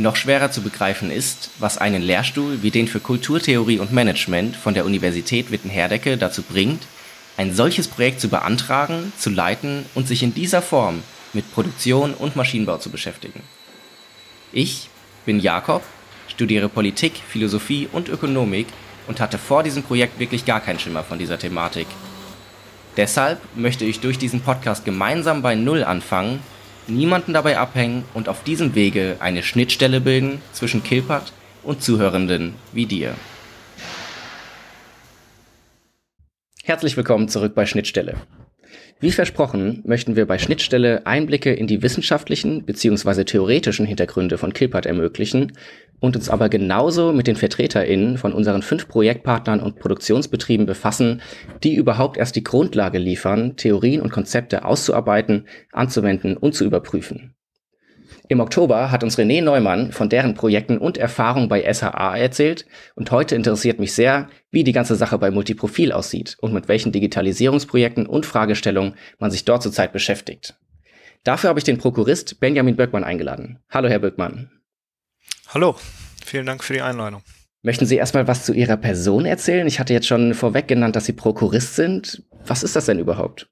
noch schwerer zu begreifen ist, was einen Lehrstuhl wie den für Kulturtheorie und Management von der Universität Witten-Herdecke dazu bringt, ein solches Projekt zu beantragen, zu leiten und sich in dieser Form mit Produktion und Maschinenbau zu beschäftigen. Ich bin Jakob, studiere Politik, Philosophie und Ökonomik und hatte vor diesem Projekt wirklich gar keinen Schimmer von dieser Thematik. Deshalb möchte ich durch diesen Podcast gemeinsam bei Null anfangen niemanden dabei abhängen und auf diesem Wege eine Schnittstelle bilden zwischen Kilpat und Zuhörenden wie dir. Herzlich willkommen zurück bei Schnittstelle. Wie versprochen möchten wir bei Schnittstelle Einblicke in die wissenschaftlichen bzw. theoretischen Hintergründe von Kilpat ermöglichen und uns aber genauso mit den VertreterInnen von unseren fünf Projektpartnern und Produktionsbetrieben befassen, die überhaupt erst die Grundlage liefern, Theorien und Konzepte auszuarbeiten, anzuwenden und zu überprüfen. Im Oktober hat uns René Neumann von deren Projekten und Erfahrungen bei SHA erzählt und heute interessiert mich sehr, wie die ganze Sache bei Multiprofil aussieht und mit welchen Digitalisierungsprojekten und Fragestellungen man sich dort zurzeit beschäftigt. Dafür habe ich den Prokurist Benjamin Böckmann eingeladen. Hallo, Herr Böckmann. Hallo, vielen Dank für die Einladung. Möchten Sie erstmal was zu Ihrer Person erzählen? Ich hatte jetzt schon vorweg genannt, dass Sie Prokurist sind. Was ist das denn überhaupt?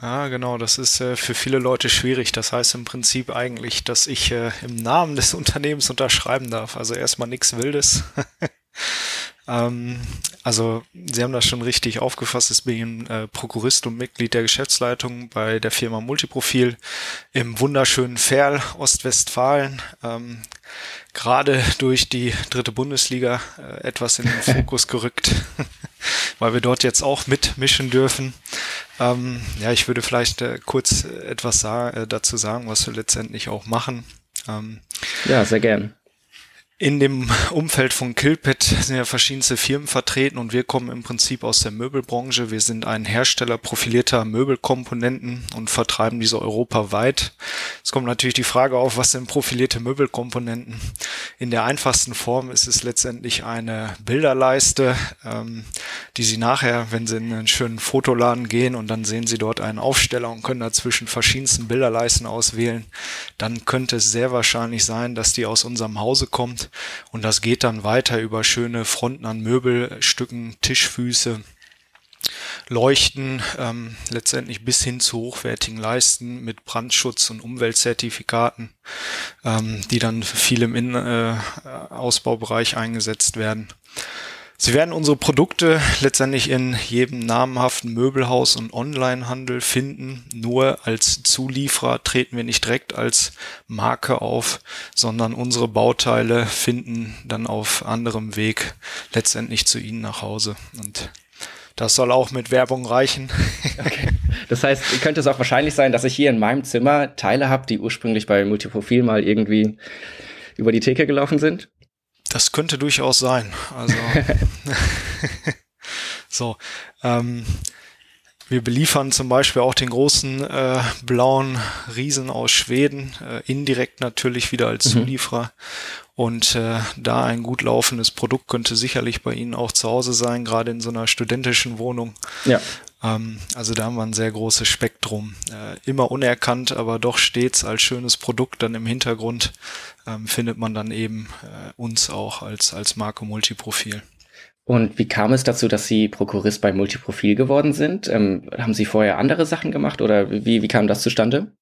Ah, genau, das ist äh, für viele Leute schwierig. Das heißt im Prinzip eigentlich, dass ich äh, im Namen des Unternehmens unterschreiben darf. Also erstmal nichts Wildes. ähm, also Sie haben das schon richtig aufgefasst. Ich bin äh, Prokurist und Mitglied der Geschäftsleitung bei der Firma Multiprofil im wunderschönen Ferl, Ostwestfalen. Ähm, gerade durch die dritte Bundesliga äh, etwas in den Fokus gerückt, weil wir dort jetzt auch mitmischen dürfen. Ähm, ja, ich würde vielleicht äh, kurz etwas sa äh, dazu sagen, was wir letztendlich auch machen. Ähm, ja, sehr gern. In dem Umfeld von Kilpet sind ja verschiedenste Firmen vertreten und wir kommen im Prinzip aus der Möbelbranche. Wir sind ein Hersteller profilierter Möbelkomponenten und vertreiben diese europaweit. Es kommt natürlich die Frage auf, was sind profilierte Möbelkomponenten? In der einfachsten Form ist es letztendlich eine Bilderleiste, ähm, die Sie nachher, wenn Sie in einen schönen Fotoladen gehen und dann sehen Sie dort einen Aufsteller und können dazwischen verschiedensten Bilderleisten auswählen, dann könnte es sehr wahrscheinlich sein, dass die aus unserem Hause kommt und das geht dann weiter über schöne Fronten an Möbelstücken, Tischfüße, Leuchten, ähm, letztendlich bis hin zu hochwertigen Leisten mit Brandschutz und Umweltzertifikaten, ähm, die dann viel im Innenausbaubereich äh, eingesetzt werden. Sie werden unsere Produkte letztendlich in jedem namhaften Möbelhaus und Onlinehandel finden. Nur als Zulieferer treten wir nicht direkt als Marke auf, sondern unsere Bauteile finden dann auf anderem Weg letztendlich zu Ihnen nach Hause. Und das soll auch mit Werbung reichen. Okay. Das heißt, könnte es auch wahrscheinlich sein, dass ich hier in meinem Zimmer Teile habe, die ursprünglich bei Multiprofil mal irgendwie über die Theke gelaufen sind? Das könnte durchaus sein. Also so. Ähm, wir beliefern zum Beispiel auch den großen äh, blauen Riesen aus Schweden, äh, indirekt natürlich wieder als mhm. Zulieferer. Und äh, da ein gut laufendes Produkt könnte sicherlich bei Ihnen auch zu Hause sein, gerade in so einer studentischen Wohnung. Ja. Ähm, also da haben wir ein sehr großes Spektrum. Äh, immer unerkannt, aber doch stets als schönes Produkt dann im Hintergrund ähm, findet man dann eben äh, uns auch als, als Marke Multiprofil. Und wie kam es dazu, dass Sie Prokurist bei Multiprofil geworden sind? Ähm, haben Sie vorher andere Sachen gemacht oder wie, wie kam das zustande?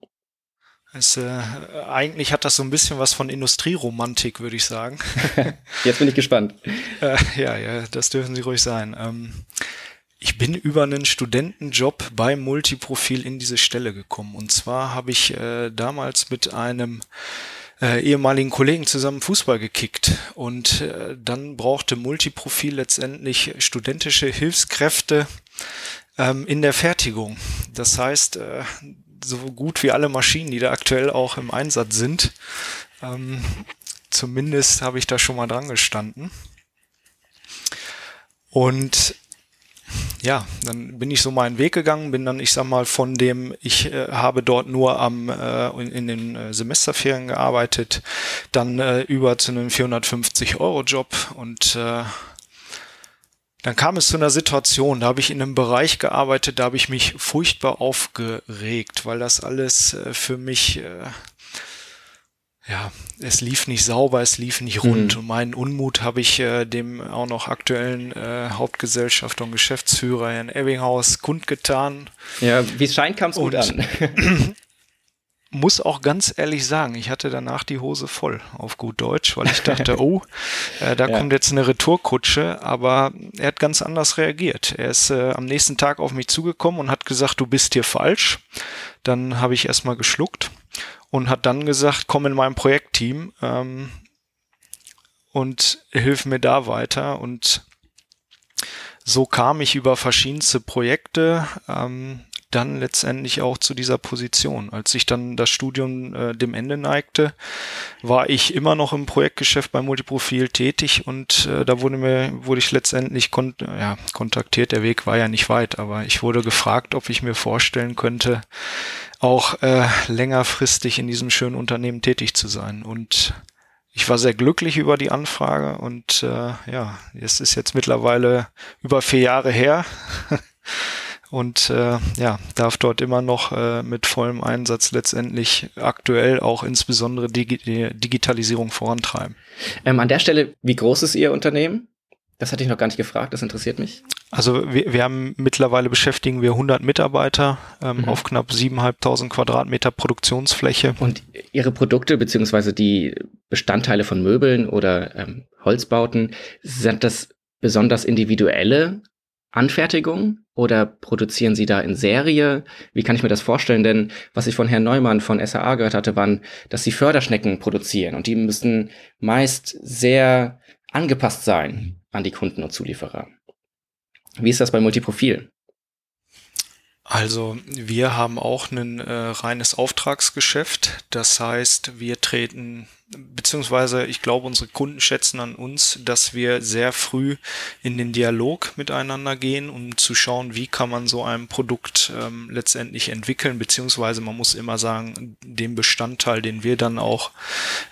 Es, äh, eigentlich hat das so ein bisschen was von Industrieromantik, würde ich sagen. Jetzt bin ich gespannt. äh, ja, ja, das dürfen Sie ruhig sein. Ähm, ich bin über einen Studentenjob bei Multiprofil in diese Stelle gekommen. Und zwar habe ich äh, damals mit einem äh, ehemaligen Kollegen zusammen Fußball gekickt und äh, dann brauchte Multiprofil letztendlich studentische Hilfskräfte ähm, in der Fertigung. Das heißt, äh, so gut wie alle Maschinen, die da aktuell auch im Einsatz sind, ähm, zumindest habe ich da schon mal dran gestanden. Und ja, dann bin ich so meinen Weg gegangen, bin dann, ich sag mal, von dem, ich äh, habe dort nur am äh, in, den äh, Semesterferien gearbeitet, dann äh, über zu einem 450-Euro-Job und äh, dann kam es zu einer Situation, da habe ich in einem Bereich gearbeitet, da habe ich mich furchtbar aufgeregt, weil das alles äh, für mich äh, ja, es lief nicht sauber, es lief nicht rund. Mhm. Und meinen Unmut habe ich äh, dem auch noch aktuellen äh, Hauptgesellschafter und Geschäftsführer Herrn Ebbinghaus kundgetan. Ja, wie es scheint, kam es gut an. muss auch ganz ehrlich sagen, ich hatte danach die Hose voll, auf gut Deutsch, weil ich dachte, oh, äh, da ja. kommt jetzt eine Retourkutsche, aber er hat ganz anders reagiert. Er ist äh, am nächsten Tag auf mich zugekommen und hat gesagt, du bist hier falsch. Dann habe ich erstmal geschluckt und hat dann gesagt, komm in mein Projektteam ähm, und hilf mir da weiter. Und so kam ich über verschiedenste Projekte ähm, dann letztendlich auch zu dieser Position. Als ich dann das Studium äh, dem Ende neigte, war ich immer noch im Projektgeschäft bei Multiprofil tätig und äh, da wurde mir wurde ich letztendlich kon ja, kontaktiert. Der Weg war ja nicht weit, aber ich wurde gefragt, ob ich mir vorstellen könnte, auch äh, längerfristig in diesem schönen Unternehmen tätig zu sein. Und ich war sehr glücklich über die Anfrage und äh, ja, es ist jetzt mittlerweile über vier Jahre her. und äh, ja, darf dort immer noch äh, mit vollem Einsatz letztendlich aktuell auch insbesondere die Digitalisierung vorantreiben. Ähm, an der Stelle, wie groß ist Ihr Unternehmen? Das hatte ich noch gar nicht gefragt, das interessiert mich. Also wir, wir haben mittlerweile beschäftigen wir 100 Mitarbeiter ähm, mhm. auf knapp 7.500 Quadratmeter Produktionsfläche. Und Ihre Produkte beziehungsweise die Bestandteile von Möbeln oder ähm, Holzbauten, sind das besonders individuelle Anfertigungen oder produzieren Sie da in Serie? Wie kann ich mir das vorstellen? Denn was ich von Herrn Neumann von SAA gehört hatte, waren, dass Sie Förderschnecken produzieren und die müssen meist sehr angepasst sein an die Kunden und Zulieferer. Wie ist das bei Multiprofil? Also wir haben auch ein äh, reines Auftragsgeschäft. Das heißt, wir treten beziehungsweise ich glaube, unsere Kunden schätzen an uns, dass wir sehr früh in den Dialog miteinander gehen, um zu schauen, wie kann man so ein Produkt ähm, letztendlich entwickeln, beziehungsweise man muss immer sagen, den Bestandteil, den wir dann auch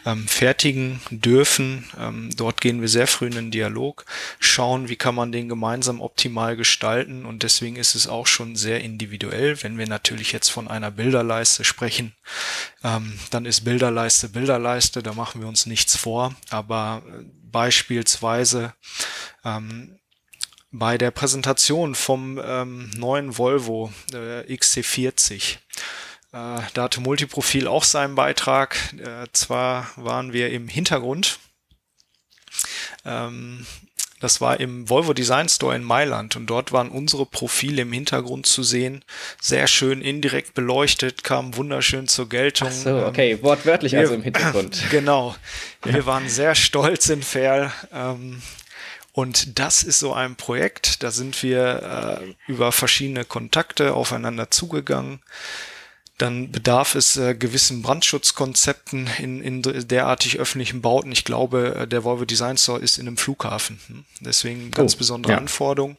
ähm, fertigen dürfen, ähm, dort gehen wir sehr früh in den Dialog, schauen, wie kann man den gemeinsam optimal gestalten. Und deswegen ist es auch schon sehr individuell. Wenn wir natürlich jetzt von einer Bilderleiste sprechen, ähm, dann ist Bilderleiste Bilderleiste da machen wir uns nichts vor. Aber äh, beispielsweise ähm, bei der Präsentation vom ähm, neuen Volvo äh, XC40 äh, da hatte Multiprofil auch seinen Beitrag. Äh, zwar waren wir im Hintergrund ähm, das war im Volvo Design Store in Mailand und dort waren unsere Profile im Hintergrund zu sehen. Sehr schön indirekt beleuchtet, kamen wunderschön zur Geltung. Ach so, okay, ähm, wortwörtlich wir, also im Hintergrund. Genau. Wir waren sehr stolz in Ferl. Ähm, und das ist so ein Projekt, da sind wir äh, über verschiedene Kontakte aufeinander zugegangen dann bedarf es äh, gewissen Brandschutzkonzepten in, in derartig öffentlichen Bauten. Ich glaube, äh, der Volvo Design Store ist in einem Flughafen. Hm? Deswegen ganz oh, besondere ja. Anforderungen.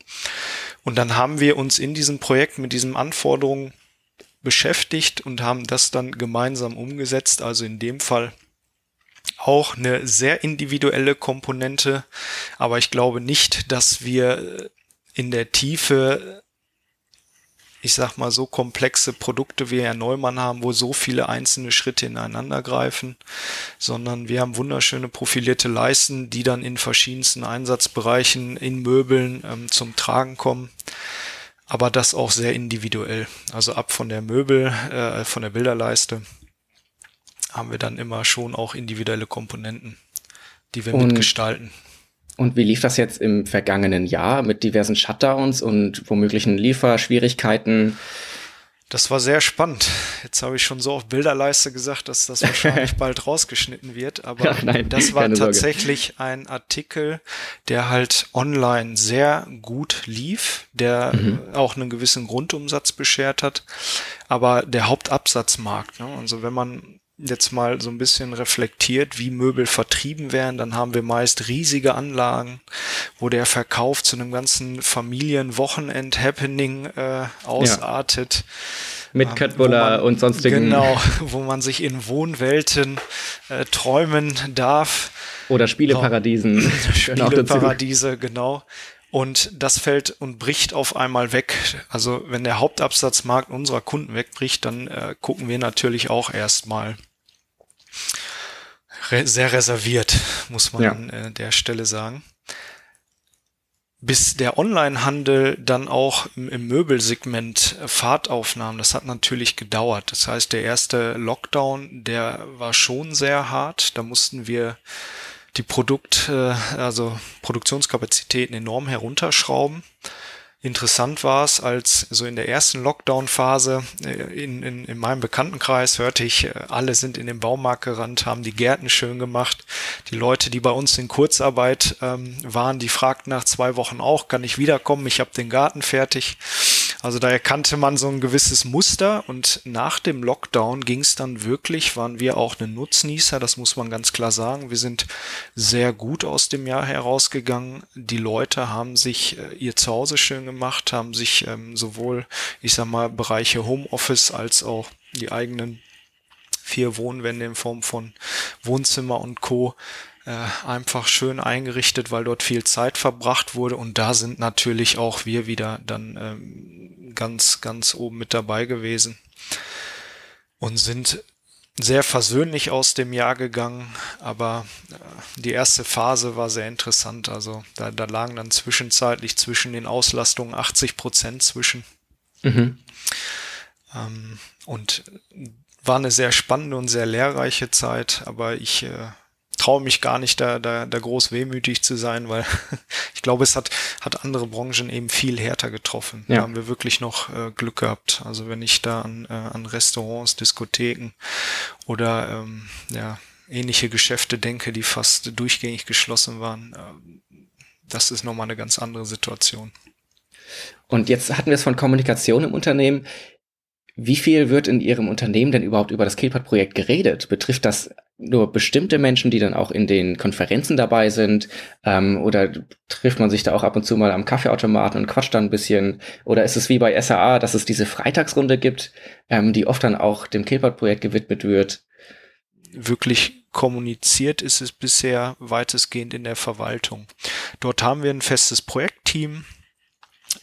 Und dann haben wir uns in diesem Projekt mit diesen Anforderungen beschäftigt und haben das dann gemeinsam umgesetzt. Also in dem Fall auch eine sehr individuelle Komponente. Aber ich glaube nicht, dass wir äh, in der Tiefe ich sag mal, so komplexe Produkte wie Herr Neumann haben, wo so viele einzelne Schritte ineinander greifen, sondern wir haben wunderschöne profilierte Leisten, die dann in verschiedensten Einsatzbereichen in Möbeln ähm, zum Tragen kommen. Aber das auch sehr individuell. Also ab von der Möbel, äh, von der Bilderleiste haben wir dann immer schon auch individuelle Komponenten, die wir Und mitgestalten. Und wie lief das jetzt im vergangenen Jahr mit diversen Shutdowns und womöglichen Lieferschwierigkeiten? Das war sehr spannend. Jetzt habe ich schon so auf Bilderleiste gesagt, dass das wahrscheinlich bald rausgeschnitten wird. Aber ja, nein, das war tatsächlich Sorge. ein Artikel, der halt online sehr gut lief, der mhm. auch einen gewissen Grundumsatz beschert hat. Aber der Hauptabsatzmarkt, ne? also wenn man jetzt mal so ein bisschen reflektiert, wie Möbel vertrieben werden, dann haben wir meist riesige Anlagen, wo der Verkauf zu einem ganzen Familienwochenend-Happening äh, ausartet. Ja. Mit ähm, Köttbullar und sonstigen. Genau, wo man sich in Wohnwelten äh, träumen darf. Oder Spieleparadiesen. Spieleparadiese, genau. Und das fällt und bricht auf einmal weg. Also wenn der Hauptabsatzmarkt unserer Kunden wegbricht, dann äh, gucken wir natürlich auch erstmal re sehr reserviert, muss man ja. an äh, der Stelle sagen. Bis der Onlinehandel dann auch im, im Möbelsegment Fahrt aufnahm, das hat natürlich gedauert. Das heißt, der erste Lockdown, der war schon sehr hart. Da mussten wir die Produkt, äh, also Produktionskapazitäten enorm herunterschrauben. Interessant war es, als so in der ersten Lockdown-Phase äh, in, in, in meinem Bekanntenkreis hörte ich, äh, alle sind in den Baumarkt gerannt, haben die Gärten schön gemacht. Die Leute, die bei uns in Kurzarbeit ähm, waren, die fragten nach zwei Wochen auch, kann ich wiederkommen? Ich habe den Garten fertig. Also da erkannte man so ein gewisses Muster und nach dem Lockdown ging es dann wirklich, waren wir auch eine Nutznießer, das muss man ganz klar sagen. Wir sind sehr gut aus dem Jahr herausgegangen. Die Leute haben sich äh, ihr Zuhause schön gemacht, haben sich ähm, sowohl, ich sag mal, Bereiche Homeoffice als auch die eigenen vier Wohnwände in Form von Wohnzimmer und Co äh, einfach schön eingerichtet, weil dort viel Zeit verbracht wurde und da sind natürlich auch wir wieder dann ähm, ganz, ganz oben mit dabei gewesen und sind sehr versöhnlich aus dem Jahr gegangen, aber äh, die erste Phase war sehr interessant. Also da, da lagen dann zwischenzeitlich zwischen den Auslastungen 80 Prozent zwischen. Mhm. Ähm, und war eine sehr spannende und sehr lehrreiche Zeit, aber ich äh, traue mich gar nicht, da, da, da groß wehmütig zu sein, weil ich glaube, es hat, hat andere Branchen eben viel härter getroffen. Ja. Da haben wir wirklich noch äh, Glück gehabt. Also wenn ich da an, äh, an Restaurants, Diskotheken oder ähm, ja, ähnliche Geschäfte denke, die fast durchgängig geschlossen waren, äh, das ist nochmal eine ganz andere Situation. Und jetzt hatten wir es von Kommunikation im Unternehmen. Wie viel wird in Ihrem Unternehmen denn überhaupt über das Killpad-Projekt geredet? Betrifft das nur bestimmte Menschen, die dann auch in den Konferenzen dabei sind? Ähm, oder trifft man sich da auch ab und zu mal am Kaffeeautomaten und quatscht dann ein bisschen? Oder ist es wie bei SAA, dass es diese Freitagsrunde gibt, ähm, die oft dann auch dem Killpad-Projekt gewidmet wird? Wirklich kommuniziert ist es bisher weitestgehend in der Verwaltung. Dort haben wir ein festes Projektteam,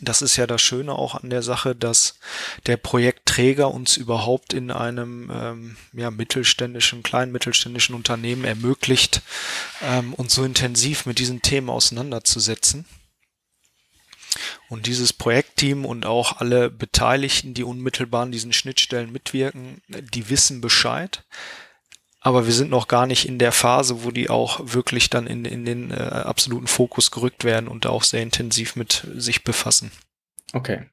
das ist ja das Schöne auch an der Sache, dass der Projektträger uns überhaupt in einem ähm, ja, mittelständischen, kleinen mittelständischen Unternehmen ermöglicht, ähm, uns so intensiv mit diesen Themen auseinanderzusetzen. Und dieses Projektteam und auch alle Beteiligten, die unmittelbar an diesen Schnittstellen mitwirken, die wissen Bescheid aber wir sind noch gar nicht in der Phase, wo die auch wirklich dann in, in den äh, absoluten Fokus gerückt werden und auch sehr intensiv mit sich befassen. Okay.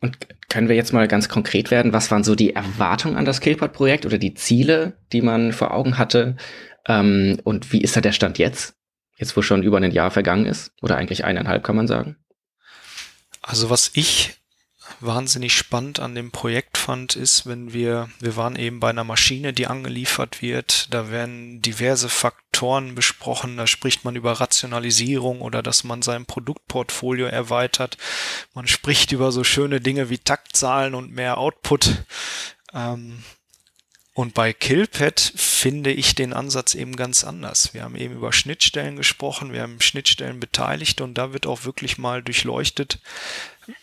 Und können wir jetzt mal ganz konkret werden? Was waren so die Erwartungen an das Killpad-Projekt oder die Ziele, die man vor Augen hatte? Ähm, und wie ist da der Stand jetzt? Jetzt, wo schon über ein Jahr vergangen ist? Oder eigentlich eineinhalb, kann man sagen? Also was ich wahnsinnig spannend an dem Projekt fand, ist, wenn wir, wir waren eben bei einer Maschine, die angeliefert wird, da werden diverse Faktoren besprochen, da spricht man über Rationalisierung oder dass man sein Produktportfolio erweitert. Man spricht über so schöne Dinge wie Taktzahlen und mehr Output. Ähm, und bei Killpad finde ich den Ansatz eben ganz anders. Wir haben eben über Schnittstellen gesprochen, wir haben Schnittstellen beteiligt und da wird auch wirklich mal durchleuchtet,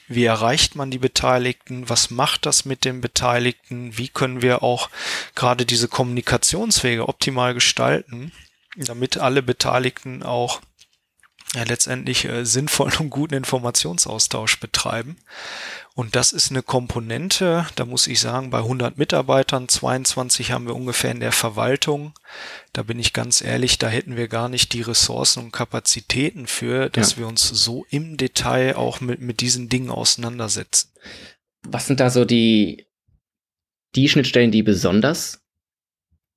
wie erreicht man die Beteiligten? Was macht das mit den Beteiligten? Wie können wir auch gerade diese Kommunikationswege optimal gestalten, damit alle Beteiligten auch ja, letztendlich äh, sinnvollen und guten Informationsaustausch betreiben. Und das ist eine Komponente, da muss ich sagen, bei 100 Mitarbeitern, 22 haben wir ungefähr in der Verwaltung. Da bin ich ganz ehrlich, da hätten wir gar nicht die Ressourcen und Kapazitäten für, dass ja. wir uns so im Detail auch mit, mit diesen Dingen auseinandersetzen. Was sind da so die, die Schnittstellen, die besonders,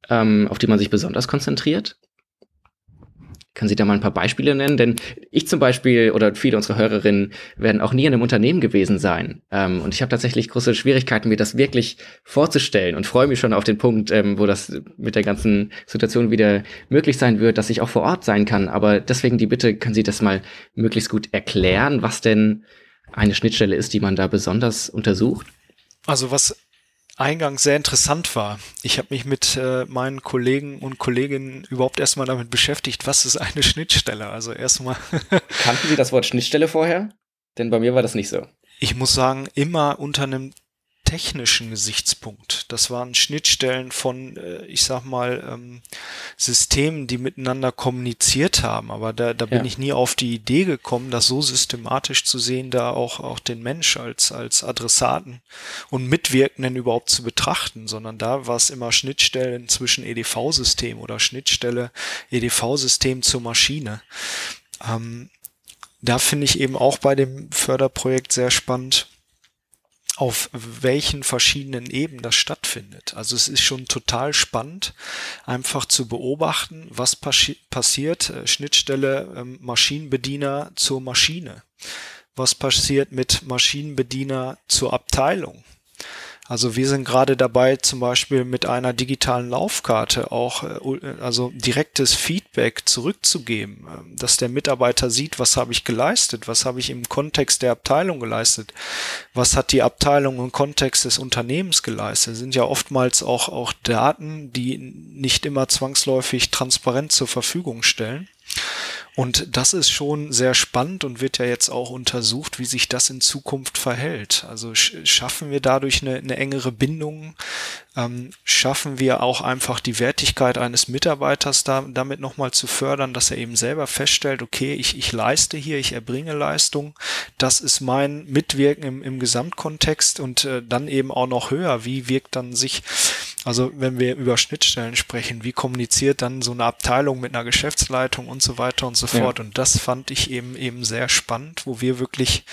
ähm, auf die man sich besonders konzentriert? Können Sie da mal ein paar Beispiele nennen? Denn ich zum Beispiel oder viele unserer Hörerinnen werden auch nie in einem Unternehmen gewesen sein. Ähm, und ich habe tatsächlich große Schwierigkeiten, mir das wirklich vorzustellen und freue mich schon auf den Punkt, ähm, wo das mit der ganzen Situation wieder möglich sein wird, dass ich auch vor Ort sein kann. Aber deswegen die Bitte, können Sie das mal möglichst gut erklären, was denn eine Schnittstelle ist, die man da besonders untersucht? Also was eingangs sehr interessant war. Ich habe mich mit äh, meinen Kollegen und Kolleginnen überhaupt erstmal damit beschäftigt, was ist eine Schnittstelle. Also erstmal. Kannten Sie das Wort Schnittstelle vorher? Denn bei mir war das nicht so. Ich muss sagen, immer unter einem technischen Gesichtspunkt. Das waren Schnittstellen von, äh, ich sag mal, ähm, Systemen, die miteinander kommuniziert haben. Aber da, da bin ja. ich nie auf die Idee gekommen, das so systematisch zu sehen, da auch, auch den Mensch als, als Adressaten und Mitwirkenden überhaupt zu betrachten, sondern da war es immer Schnittstellen zwischen EDV-System oder Schnittstelle EDV-System zur Maschine. Ähm, da finde ich eben auch bei dem Förderprojekt sehr spannend, auf welchen verschiedenen Ebenen das stattfindet. Also es ist schon total spannend, einfach zu beobachten, was passi passiert, äh, Schnittstelle ähm, Maschinenbediener zur Maschine. Was passiert mit Maschinenbediener zur Abteilung? Also wir sind gerade dabei, zum Beispiel mit einer digitalen Laufkarte auch äh, also direktes Feedback zurückzugeben, ähm, dass der Mitarbeiter sieht, was habe ich geleistet, was habe ich im Kontext der Abteilung geleistet, was hat die Abteilung im Kontext des Unternehmens geleistet. Das sind ja oftmals auch, auch Daten, die nicht immer zwangsläufig transparent zur Verfügung stellen. Und das ist schon sehr spannend und wird ja jetzt auch untersucht, wie sich das in Zukunft verhält. Also schaffen wir dadurch eine, eine engere Bindung? Ähm, schaffen wir auch einfach die Wertigkeit eines Mitarbeiters da, damit nochmal zu fördern, dass er eben selber feststellt, okay, ich, ich leiste hier, ich erbringe Leistung. Das ist mein Mitwirken im, im Gesamtkontext und äh, dann eben auch noch höher. Wie wirkt dann sich also wenn wir über Schnittstellen sprechen, wie kommuniziert dann so eine Abteilung mit einer Geschäftsleitung und so weiter und so fort. Ja. Und das fand ich eben eben sehr spannend, wo wir wirklich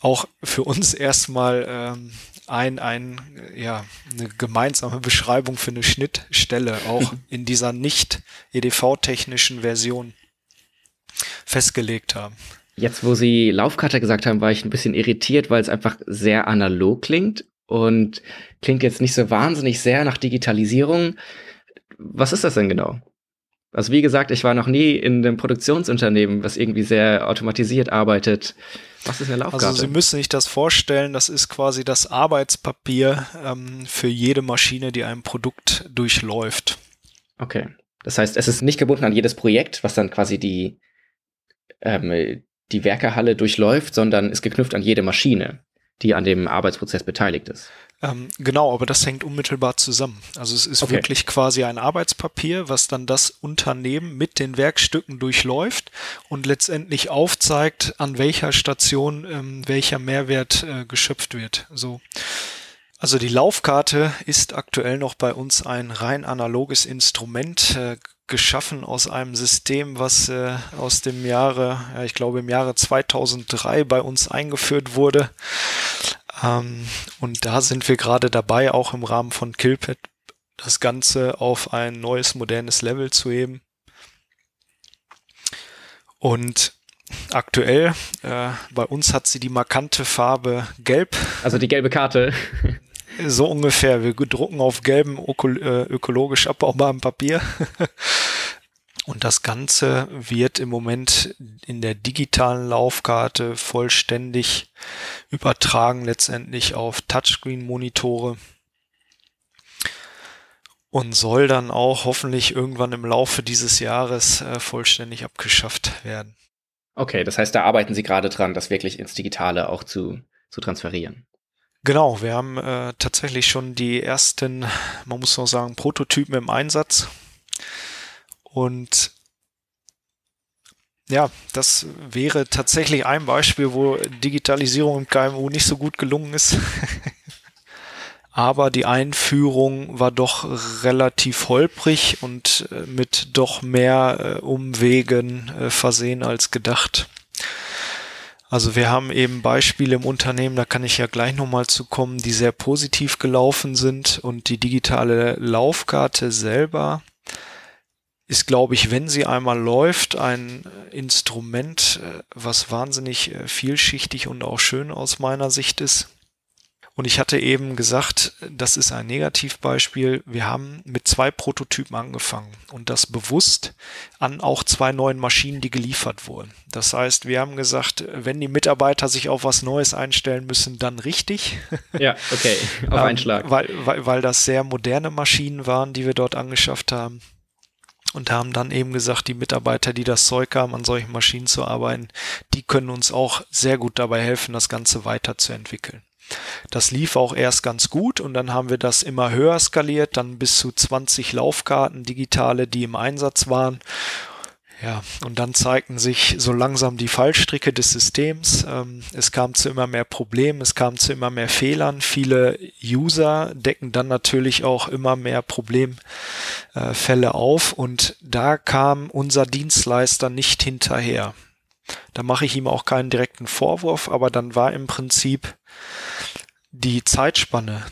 auch für uns erstmal ähm, ein, ein, ja, eine gemeinsame Beschreibung für eine Schnittstelle auch in dieser nicht EDV-technischen Version festgelegt haben. Jetzt, wo Sie Laufkarte gesagt haben, war ich ein bisschen irritiert, weil es einfach sehr analog klingt und klingt jetzt nicht so wahnsinnig sehr nach Digitalisierung. Was ist das denn genau? Also wie gesagt, ich war noch nie in einem Produktionsunternehmen, was irgendwie sehr automatisiert arbeitet. Was ist eine Laufkarte? Also Sie müssen sich das vorstellen, das ist quasi das Arbeitspapier ähm, für jede Maschine, die ein Produkt durchläuft. Okay. Das heißt, es ist nicht gebunden an jedes Projekt, was dann quasi die, ähm, die Werkehalle durchläuft, sondern ist geknüpft an jede Maschine die an dem Arbeitsprozess beteiligt ist. Ähm, genau, aber das hängt unmittelbar zusammen. Also es ist okay. wirklich quasi ein Arbeitspapier, was dann das Unternehmen mit den Werkstücken durchläuft und letztendlich aufzeigt, an welcher Station ähm, welcher Mehrwert äh, geschöpft wird. So. Also die Laufkarte ist aktuell noch bei uns ein rein analoges Instrument, äh, geschaffen aus einem System, was äh, aus dem Jahre, ja, ich glaube im Jahre 2003 bei uns eingeführt wurde. Ähm, und da sind wir gerade dabei, auch im Rahmen von Killpad das Ganze auf ein neues, modernes Level zu heben. Und aktuell, äh, bei uns hat sie die markante Farbe Gelb. Also die gelbe Karte. So ungefähr. Wir drucken auf gelbem äh, ökologisch abbaubarem Papier. Und das Ganze wird im Moment in der digitalen Laufkarte vollständig übertragen, letztendlich auf Touchscreen-Monitore und soll dann auch hoffentlich irgendwann im Laufe dieses Jahres äh, vollständig abgeschafft werden. Okay, das heißt, da arbeiten Sie gerade dran, das wirklich ins Digitale auch zu, zu transferieren. Genau, wir haben äh, tatsächlich schon die ersten, man muss noch sagen, Prototypen im Einsatz. Und ja, das wäre tatsächlich ein Beispiel, wo Digitalisierung im KMU nicht so gut gelungen ist. Aber die Einführung war doch relativ holprig und äh, mit doch mehr äh, Umwegen äh, versehen als gedacht. Also wir haben eben Beispiele im Unternehmen, da kann ich ja gleich nochmal zu kommen, die sehr positiv gelaufen sind und die digitale Laufkarte selber ist, glaube ich, wenn sie einmal läuft, ein Instrument, äh, was wahnsinnig äh, vielschichtig und auch schön aus meiner Sicht ist. Und ich hatte eben gesagt, das ist ein Negativbeispiel. Wir haben mit zwei Prototypen angefangen und das bewusst an auch zwei neuen Maschinen, die geliefert wurden. Das heißt, wir haben gesagt, wenn die Mitarbeiter sich auf was Neues einstellen müssen, dann richtig. Ja, okay, auf einen Schlag. Ähm, weil, weil, weil das sehr moderne Maschinen waren, die wir dort angeschafft haben und haben dann eben gesagt, die Mitarbeiter, die das Zeug haben, an solchen Maschinen zu arbeiten, die können uns auch sehr gut dabei helfen, das Ganze weiterzuentwickeln. Das lief auch erst ganz gut und dann haben wir das immer höher skaliert, dann bis zu 20 Laufkarten, digitale, die im Einsatz waren. Ja, und dann zeigten sich so langsam die Fallstricke des Systems. Ähm, es kam zu immer mehr Problemen, es kam zu immer mehr Fehlern. Viele User decken dann natürlich auch immer mehr Problemfälle auf und da kam unser Dienstleister nicht hinterher. Da mache ich ihm auch keinen direkten Vorwurf, aber dann war im Prinzip die Zeitspanne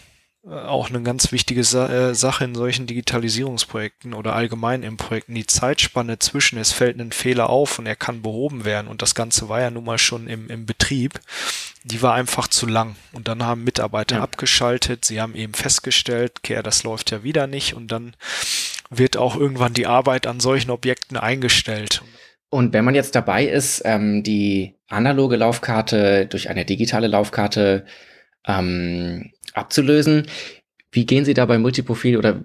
äh, auch eine ganz wichtige äh, Sache in solchen Digitalisierungsprojekten oder allgemein in Projekten. Die Zeitspanne zwischen, es fällt ein Fehler auf und er kann behoben werden und das Ganze war ja nun mal schon im, im Betrieb, die war einfach zu lang. Und dann haben Mitarbeiter ja. abgeschaltet, sie haben eben festgestellt, okay, das läuft ja wieder nicht und dann wird auch irgendwann die Arbeit an solchen Objekten eingestellt. Und wenn man jetzt dabei ist, ähm, die analoge Laufkarte durch eine digitale Laufkarte ähm, abzulösen. Wie gehen Sie da bei Multiprofil oder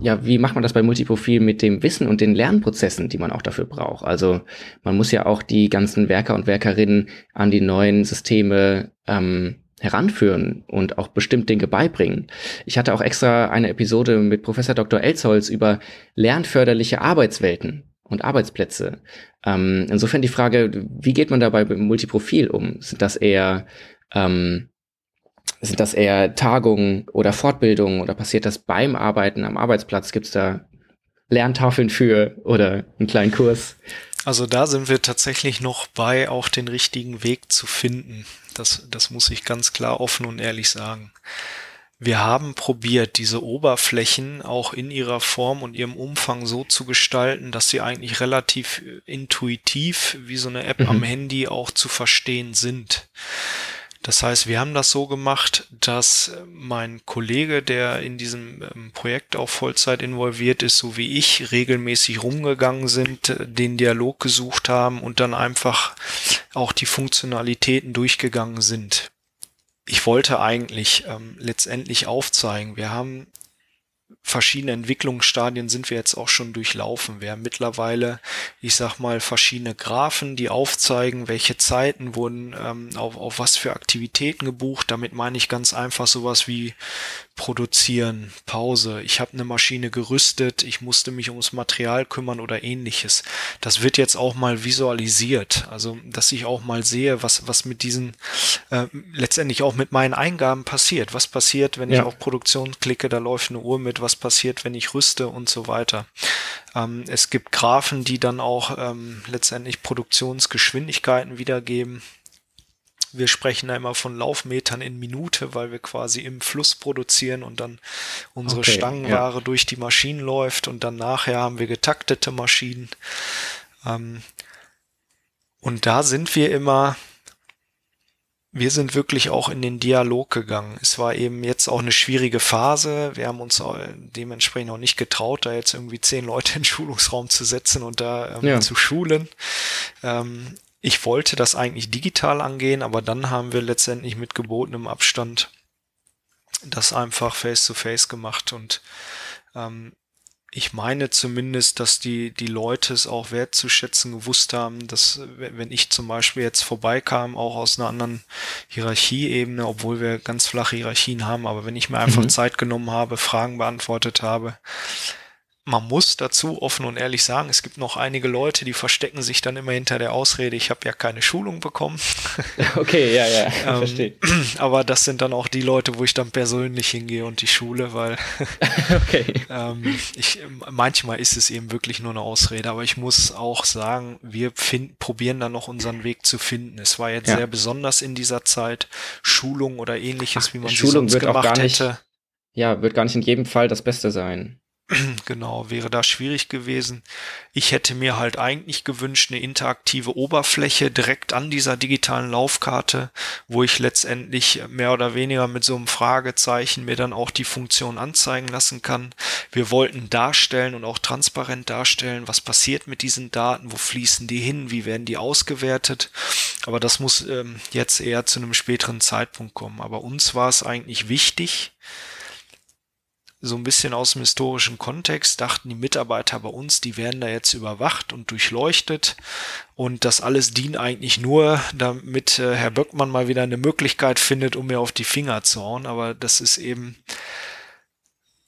ja, wie macht man das bei Multiprofil mit dem Wissen und den Lernprozessen, die man auch dafür braucht? Also man muss ja auch die ganzen Werker und Werkerinnen an die neuen Systeme ähm, heranführen und auch bestimmt Dinge beibringen. Ich hatte auch extra eine Episode mit Professor Dr. Elsholz über lernförderliche Arbeitswelten und Arbeitsplätze. Ähm, insofern die Frage, wie geht man dabei mit Multiprofil um? Sind das eher ähm, sind das eher Tagungen oder Fortbildungen oder passiert das beim Arbeiten am Arbeitsplatz? Gibt es da Lerntafeln für oder einen kleinen Kurs? Also da sind wir tatsächlich noch bei, auch den richtigen Weg zu finden. Das, das muss ich ganz klar offen und ehrlich sagen. Wir haben probiert, diese Oberflächen auch in ihrer Form und ihrem Umfang so zu gestalten, dass sie eigentlich relativ intuitiv wie so eine App mhm. am Handy auch zu verstehen sind. Das heißt, wir haben das so gemacht, dass mein Kollege, der in diesem ähm, Projekt auch Vollzeit involviert ist, so wie ich, regelmäßig rumgegangen sind, den Dialog gesucht haben und dann einfach auch die Funktionalitäten durchgegangen sind. Ich wollte eigentlich ähm, letztendlich aufzeigen, wir haben verschiedene Entwicklungsstadien sind wir jetzt auch schon durchlaufen. Wir haben mittlerweile, ich sag mal, verschiedene Graphen, die aufzeigen, welche Zeiten wurden ähm, auf, auf was für Aktivitäten gebucht. Damit meine ich ganz einfach sowas wie produzieren, Pause, ich habe eine Maschine gerüstet, ich musste mich ums Material kümmern oder ähnliches. Das wird jetzt auch mal visualisiert, also dass ich auch mal sehe, was, was mit diesen, äh, letztendlich auch mit meinen Eingaben passiert. Was passiert, wenn ja. ich auf Produktion klicke, da läuft eine Uhr mit, was passiert, wenn ich rüste und so weiter. Ähm, es gibt Graphen, die dann auch ähm, letztendlich Produktionsgeschwindigkeiten wiedergeben. Wir sprechen da immer von Laufmetern in Minute, weil wir quasi im Fluss produzieren und dann unsere okay, Stangenware ja. durch die Maschinen läuft und dann nachher haben wir getaktete Maschinen. Ähm, und da sind wir immer, wir sind wirklich auch in den Dialog gegangen. Es war eben jetzt auch eine schwierige Phase. Wir haben uns dementsprechend auch nicht getraut, da jetzt irgendwie zehn Leute in den Schulungsraum zu setzen und da ähm, ja. zu schulen. Ähm, ich wollte das eigentlich digital angehen, aber dann haben wir letztendlich mit gebotenem Abstand das einfach face-to-face -face gemacht und ähm, ich meine zumindest, dass die, die Leute es auch wertzuschätzen gewusst haben, dass wenn ich zum Beispiel jetzt vorbeikam, auch aus einer anderen Hierarchieebene, obwohl wir ganz flache Hierarchien haben, aber wenn ich mir einfach mhm. Zeit genommen habe, Fragen beantwortet habe, man muss dazu offen und ehrlich sagen, es gibt noch einige Leute, die verstecken sich dann immer hinter der Ausrede, ich habe ja keine Schulung bekommen. Okay, ja, ja, ähm, verstehe. Aber das sind dann auch die Leute, wo ich dann persönlich hingehe und die Schule, weil okay. ähm, ich, manchmal ist es eben wirklich nur eine Ausrede. Aber ich muss auch sagen, wir find, probieren dann noch unseren Weg zu finden. Es war jetzt ja. sehr besonders in dieser Zeit, Schulung oder ähnliches, Ach, wie man Schulung sie sonst gemacht nicht, hätte. Ja, wird gar nicht in jedem Fall das Beste sein. genau, wäre da schwierig gewesen. Ich hätte mir halt eigentlich gewünscht, eine interaktive Oberfläche direkt an dieser digitalen Laufkarte, wo ich letztendlich mehr oder weniger mit so einem Fragezeichen mir dann auch die Funktion anzeigen lassen kann. Wir wollten darstellen und auch transparent darstellen, was passiert mit diesen Daten, wo fließen die hin, wie werden die ausgewertet. Aber das muss ähm, jetzt eher zu einem späteren Zeitpunkt kommen. Aber uns war es eigentlich wichtig, so ein bisschen aus dem historischen Kontext dachten die Mitarbeiter bei uns, die werden da jetzt überwacht und durchleuchtet. Und das alles dient eigentlich nur, damit äh, Herr Böckmann mal wieder eine Möglichkeit findet, um mir auf die Finger zu hauen, aber das ist eben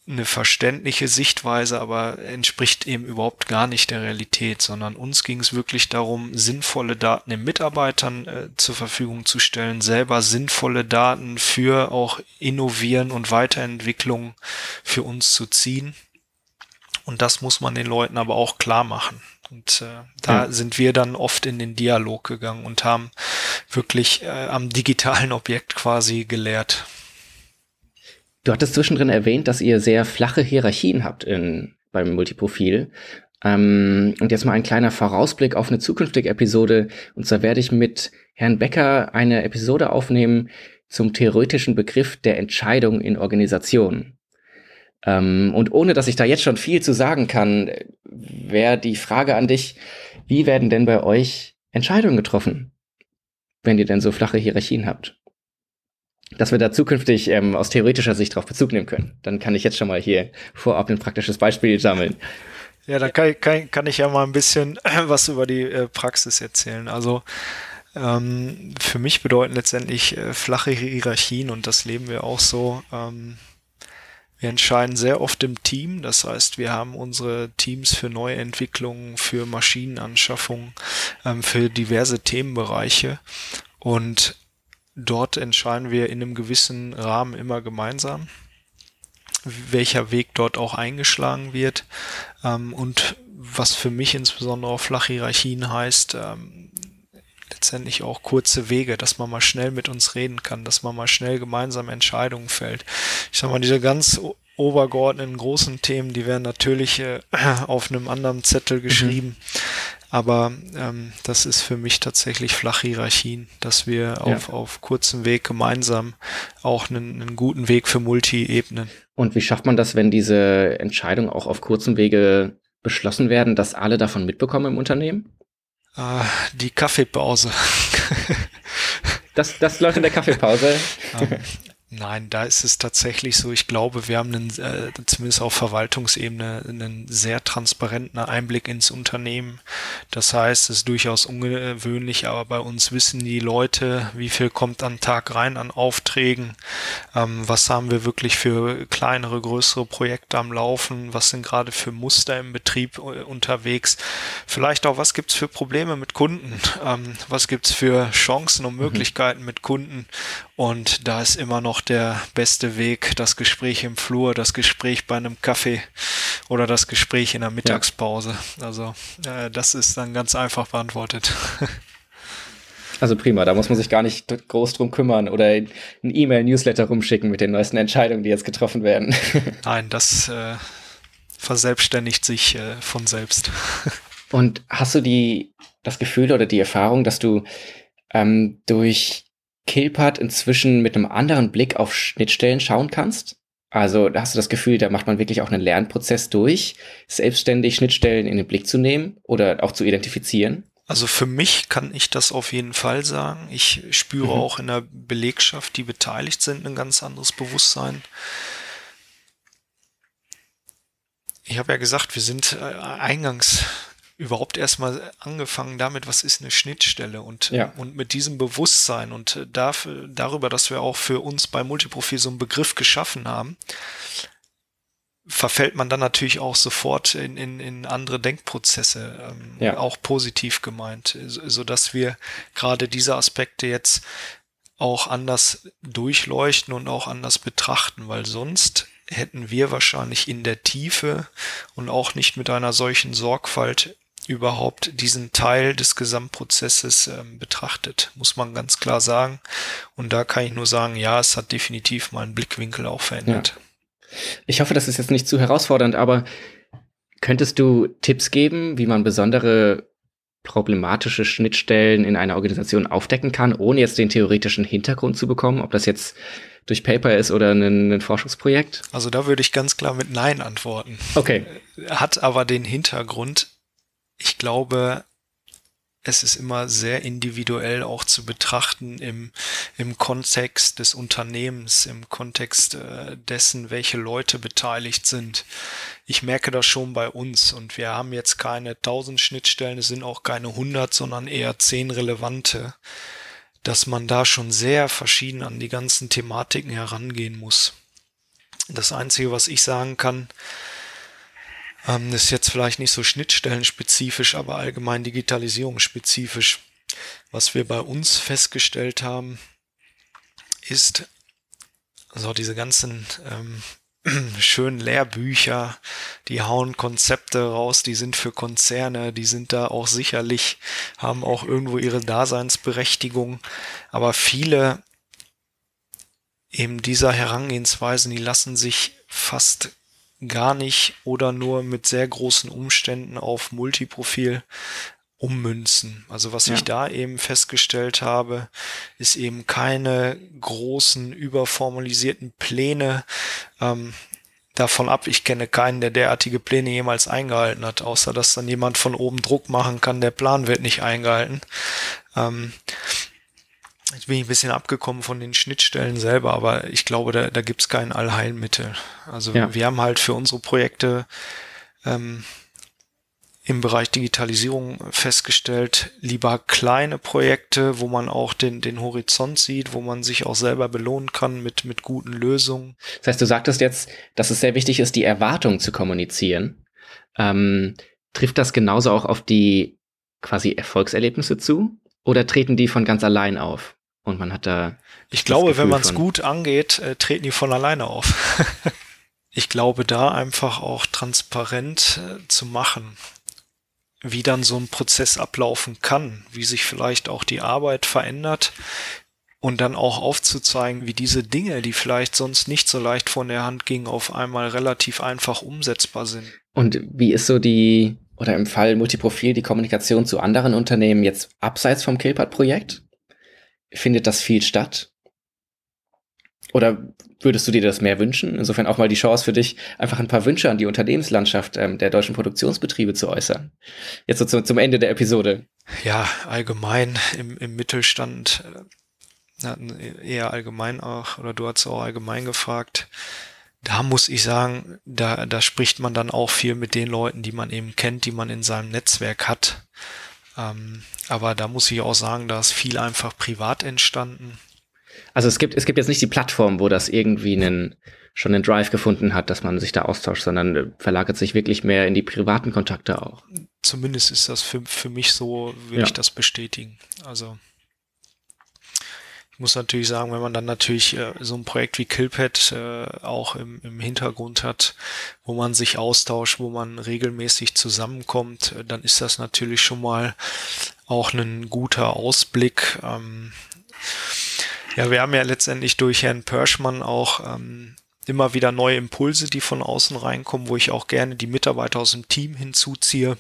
eine verständliche Sichtweise, aber entspricht eben überhaupt gar nicht der Realität, sondern uns ging es wirklich darum, sinnvolle Daten den Mitarbeitern äh, zur Verfügung zu stellen, selber sinnvolle Daten für auch Innovieren und Weiterentwicklung für uns zu ziehen. Und das muss man den Leuten aber auch klar machen. Und äh, da ja. sind wir dann oft in den Dialog gegangen und haben wirklich äh, am digitalen Objekt quasi gelehrt. Du hattest zwischendrin erwähnt, dass ihr sehr flache Hierarchien habt in, beim Multiprofil. Ähm, und jetzt mal ein kleiner Vorausblick auf eine zukünftige Episode. Und zwar werde ich mit Herrn Becker eine Episode aufnehmen zum theoretischen Begriff der Entscheidung in Organisationen. Ähm, und ohne dass ich da jetzt schon viel zu sagen kann, wäre die Frage an dich, wie werden denn bei euch Entscheidungen getroffen, wenn ihr denn so flache Hierarchien habt? Dass wir da zukünftig ähm, aus theoretischer Sicht darauf Bezug nehmen können. Dann kann ich jetzt schon mal hier vorab ein praktisches Beispiel sammeln. Ja, dann kann, kann, kann ich ja mal ein bisschen was über die äh, Praxis erzählen. Also ähm, für mich bedeuten letztendlich äh, flache Hierarchien und das leben wir auch so. Ähm, wir entscheiden sehr oft im Team, das heißt, wir haben unsere Teams für Neuentwicklungen, für Maschinenanschaffung, ähm, für diverse Themenbereiche und dort entscheiden wir in einem gewissen Rahmen immer gemeinsam, welcher Weg dort auch eingeschlagen wird. Ähm, und was für mich insbesondere auch flache Hierarchien heißt, ähm, letztendlich auch kurze Wege, dass man mal schnell mit uns reden kann, dass man mal schnell gemeinsam Entscheidungen fällt. Ich sag mal, diese ganz obergeordneten großen Themen, die werden natürlich äh, auf einem anderen Zettel geschrieben. Mhm. Aber ähm, das ist für mich tatsächlich flache Hierarchien, dass wir auf, ja. auf kurzem Weg gemeinsam auch einen, einen guten Weg für Multi-Ebenen. Und wie schafft man das, wenn diese Entscheidungen auch auf kurzem Wege beschlossen werden, dass alle davon mitbekommen im Unternehmen? Äh, die Kaffeepause. das, das läuft in der Kaffeepause. Nein, da ist es tatsächlich so. Ich glaube, wir haben einen, äh, zumindest auf Verwaltungsebene einen sehr transparenten Einblick ins Unternehmen. Das heißt, es ist durchaus ungewöhnlich, aber bei uns wissen die Leute, wie viel kommt am Tag rein an Aufträgen, ähm, was haben wir wirklich für kleinere, größere Projekte am Laufen, was sind gerade für Muster im Betrieb äh, unterwegs, vielleicht auch, was gibt's für Probleme mit Kunden, ähm, was gibt's für Chancen und mhm. Möglichkeiten mhm. mit Kunden und da ist immer noch der beste Weg, das Gespräch im Flur, das Gespräch bei einem Kaffee oder das Gespräch in der Mittagspause. Ja. Also äh, das ist dann ganz einfach beantwortet. Also prima, da muss man sich gar nicht groß drum kümmern oder ein E-Mail-Newsletter rumschicken mit den neuesten Entscheidungen, die jetzt getroffen werden. Nein, das äh, verselbstständigt sich äh, von selbst. Und hast du die, das Gefühl oder die Erfahrung, dass du ähm, durch Killpad inzwischen mit einem anderen Blick auf Schnittstellen schauen kannst. Also da hast du das Gefühl, da macht man wirklich auch einen Lernprozess durch, selbstständig Schnittstellen in den Blick zu nehmen oder auch zu identifizieren. Also für mich kann ich das auf jeden Fall sagen. Ich spüre mhm. auch in der Belegschaft, die beteiligt sind, ein ganz anderes Bewusstsein. Ich habe ja gesagt, wir sind äh, eingangs überhaupt erstmal angefangen damit, was ist eine Schnittstelle und, ja. und mit diesem Bewusstsein und äh, dafür, darüber, dass wir auch für uns bei Multiprofil so einen Begriff geschaffen haben, verfällt man dann natürlich auch sofort in, in, in andere Denkprozesse, ähm, ja. auch positiv gemeint, so, so dass wir gerade diese Aspekte jetzt auch anders durchleuchten und auch anders betrachten, weil sonst hätten wir wahrscheinlich in der Tiefe und auch nicht mit einer solchen Sorgfalt überhaupt diesen Teil des Gesamtprozesses ähm, betrachtet, muss man ganz klar sagen. Und da kann ich nur sagen, ja, es hat definitiv meinen Blickwinkel auch verändert. Ja. Ich hoffe, das ist jetzt nicht zu herausfordernd, aber könntest du Tipps geben, wie man besondere problematische Schnittstellen in einer Organisation aufdecken kann, ohne jetzt den theoretischen Hintergrund zu bekommen, ob das jetzt durch Paper ist oder ein, ein Forschungsprojekt? Also da würde ich ganz klar mit Nein antworten. Okay. Hat aber den Hintergrund, ich glaube, es ist immer sehr individuell auch zu betrachten im, im Kontext des Unternehmens, im Kontext äh, dessen, welche Leute beteiligt sind. Ich merke das schon bei uns und wir haben jetzt keine tausend Schnittstellen, es sind auch keine hundert, sondern eher zehn relevante, dass man da schon sehr verschieden an die ganzen Thematiken herangehen muss. Das Einzige, was ich sagen kann, ähm, ist jetzt vielleicht nicht so schnittstellenspezifisch, aber allgemein digitalisierungsspezifisch. Was wir bei uns festgestellt haben, ist, so diese ganzen ähm, schönen Lehrbücher, die hauen Konzepte raus, die sind für Konzerne, die sind da auch sicherlich, haben auch irgendwo ihre Daseinsberechtigung, aber viele eben dieser Herangehensweisen, die lassen sich fast gar nicht oder nur mit sehr großen Umständen auf Multiprofil ummünzen. Also was ja. ich da eben festgestellt habe, ist eben keine großen überformalisierten Pläne. Ähm, davon ab, ich kenne keinen, der derartige Pläne jemals eingehalten hat, außer dass dann jemand von oben Druck machen kann, der Plan wird nicht eingehalten. Ähm, Jetzt bin ich ein bisschen abgekommen von den Schnittstellen selber, aber ich glaube, da, da gibt es kein Allheilmittel. Also ja. wir haben halt für unsere Projekte ähm, im Bereich Digitalisierung festgestellt, lieber kleine Projekte, wo man auch den, den Horizont sieht, wo man sich auch selber belohnen kann mit, mit guten Lösungen. Das heißt, du sagtest jetzt, dass es sehr wichtig ist, die Erwartung zu kommunizieren. Ähm, trifft das genauso auch auf die quasi Erfolgserlebnisse zu? Oder treten die von ganz allein auf? Und man hat da. Ich glaube, wenn man es gut angeht, äh, treten die von alleine auf. ich glaube, da einfach auch transparent äh, zu machen, wie dann so ein Prozess ablaufen kann, wie sich vielleicht auch die Arbeit verändert und dann auch aufzuzeigen, wie diese Dinge, die vielleicht sonst nicht so leicht von der Hand gingen, auf einmal relativ einfach umsetzbar sind. Und wie ist so die, oder im Fall Multiprofil, die Kommunikation zu anderen Unternehmen jetzt abseits vom Kilpat-Projekt? Findet das viel statt? Oder würdest du dir das mehr wünschen? Insofern auch mal die Chance für dich, einfach ein paar Wünsche an die Unternehmenslandschaft ähm, der deutschen Produktionsbetriebe zu äußern. Jetzt so zu, zum Ende der Episode. Ja, allgemein im, im Mittelstand, äh, eher allgemein auch, oder du hast auch allgemein gefragt. Da muss ich sagen, da, da spricht man dann auch viel mit den Leuten, die man eben kennt, die man in seinem Netzwerk hat. Ähm, aber da muss ich auch sagen, da ist viel einfach privat entstanden. Also es gibt, es gibt jetzt nicht die Plattform, wo das irgendwie einen, schon einen Drive gefunden hat, dass man sich da austauscht, sondern äh, verlagert sich wirklich mehr in die privaten Kontakte auch. Zumindest ist das für, für mich so, will ja. ich das bestätigen. Also muss natürlich sagen, wenn man dann natürlich äh, so ein Projekt wie Killpad äh, auch im, im Hintergrund hat, wo man sich austauscht, wo man regelmäßig zusammenkommt, äh, dann ist das natürlich schon mal auch ein guter Ausblick. Ähm, ja, wir haben ja letztendlich durch Herrn Perschmann auch ähm, immer wieder neue Impulse, die von außen reinkommen, wo ich auch gerne die Mitarbeiter aus dem Team hinzuziehe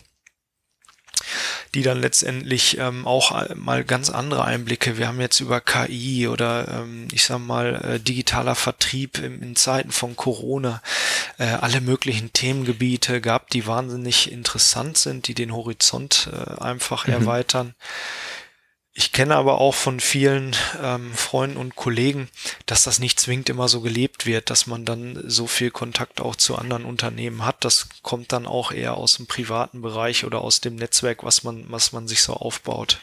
die dann letztendlich ähm, auch mal ganz andere Einblicke. Wir haben jetzt über KI oder ähm, ich sag mal äh, digitaler Vertrieb in, in Zeiten von Corona äh, alle möglichen Themengebiete gehabt, die wahnsinnig interessant sind, die den Horizont äh, einfach mhm. erweitern. Ich kenne aber auch von vielen ähm, Freunden und Kollegen, dass das nicht zwingend immer so gelebt wird, dass man dann so viel Kontakt auch zu anderen Unternehmen hat. Das kommt dann auch eher aus dem privaten Bereich oder aus dem Netzwerk, was man, was man sich so aufbaut.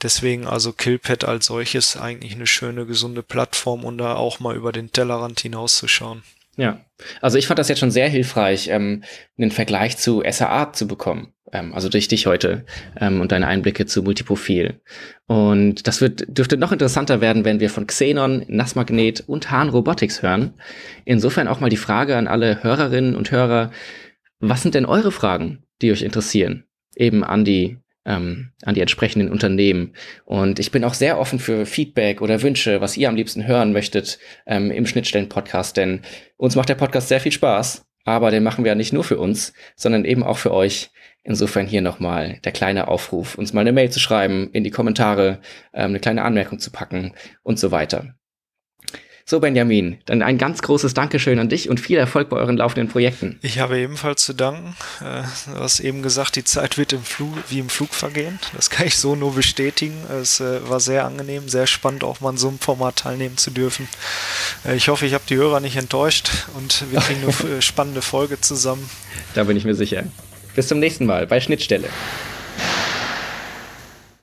Deswegen also Killpad als solches eigentlich eine schöne, gesunde Plattform, um da auch mal über den Tellerrand hinauszuschauen. Ja, also ich fand das jetzt schon sehr hilfreich, ähm, einen Vergleich zu SAA zu bekommen. Ähm, also durch dich heute ähm, und deine Einblicke zu Multiprofil. Und das wird, dürfte noch interessanter werden, wenn wir von Xenon, Nassmagnet und Hahn Robotics hören. Insofern auch mal die Frage an alle Hörerinnen und Hörer, was sind denn eure Fragen, die euch interessieren? Eben an die ähm, an die entsprechenden Unternehmen. Und ich bin auch sehr offen für Feedback oder Wünsche, was ihr am liebsten hören möchtet ähm, im Schnittstellen-Podcast, denn uns macht der Podcast sehr viel Spaß, aber den machen wir ja nicht nur für uns, sondern eben auch für euch. Insofern hier nochmal der kleine Aufruf, uns mal eine Mail zu schreiben, in die Kommentare ähm, eine kleine Anmerkung zu packen und so weiter. So, Benjamin, dann ein ganz großes Dankeschön an dich und viel Erfolg bei euren laufenden Projekten. Ich habe ebenfalls zu danken. Äh, du hast eben gesagt, die Zeit wird im Flug, wie im Flug vergehen. Das kann ich so nur bestätigen. Es äh, war sehr angenehm, sehr spannend, auch mal an so einem Format teilnehmen zu dürfen. Äh, ich hoffe, ich habe die Hörer nicht enttäuscht und wir kriegen eine spannende Folge zusammen. Da bin ich mir sicher. Bis zum nächsten Mal bei Schnittstelle.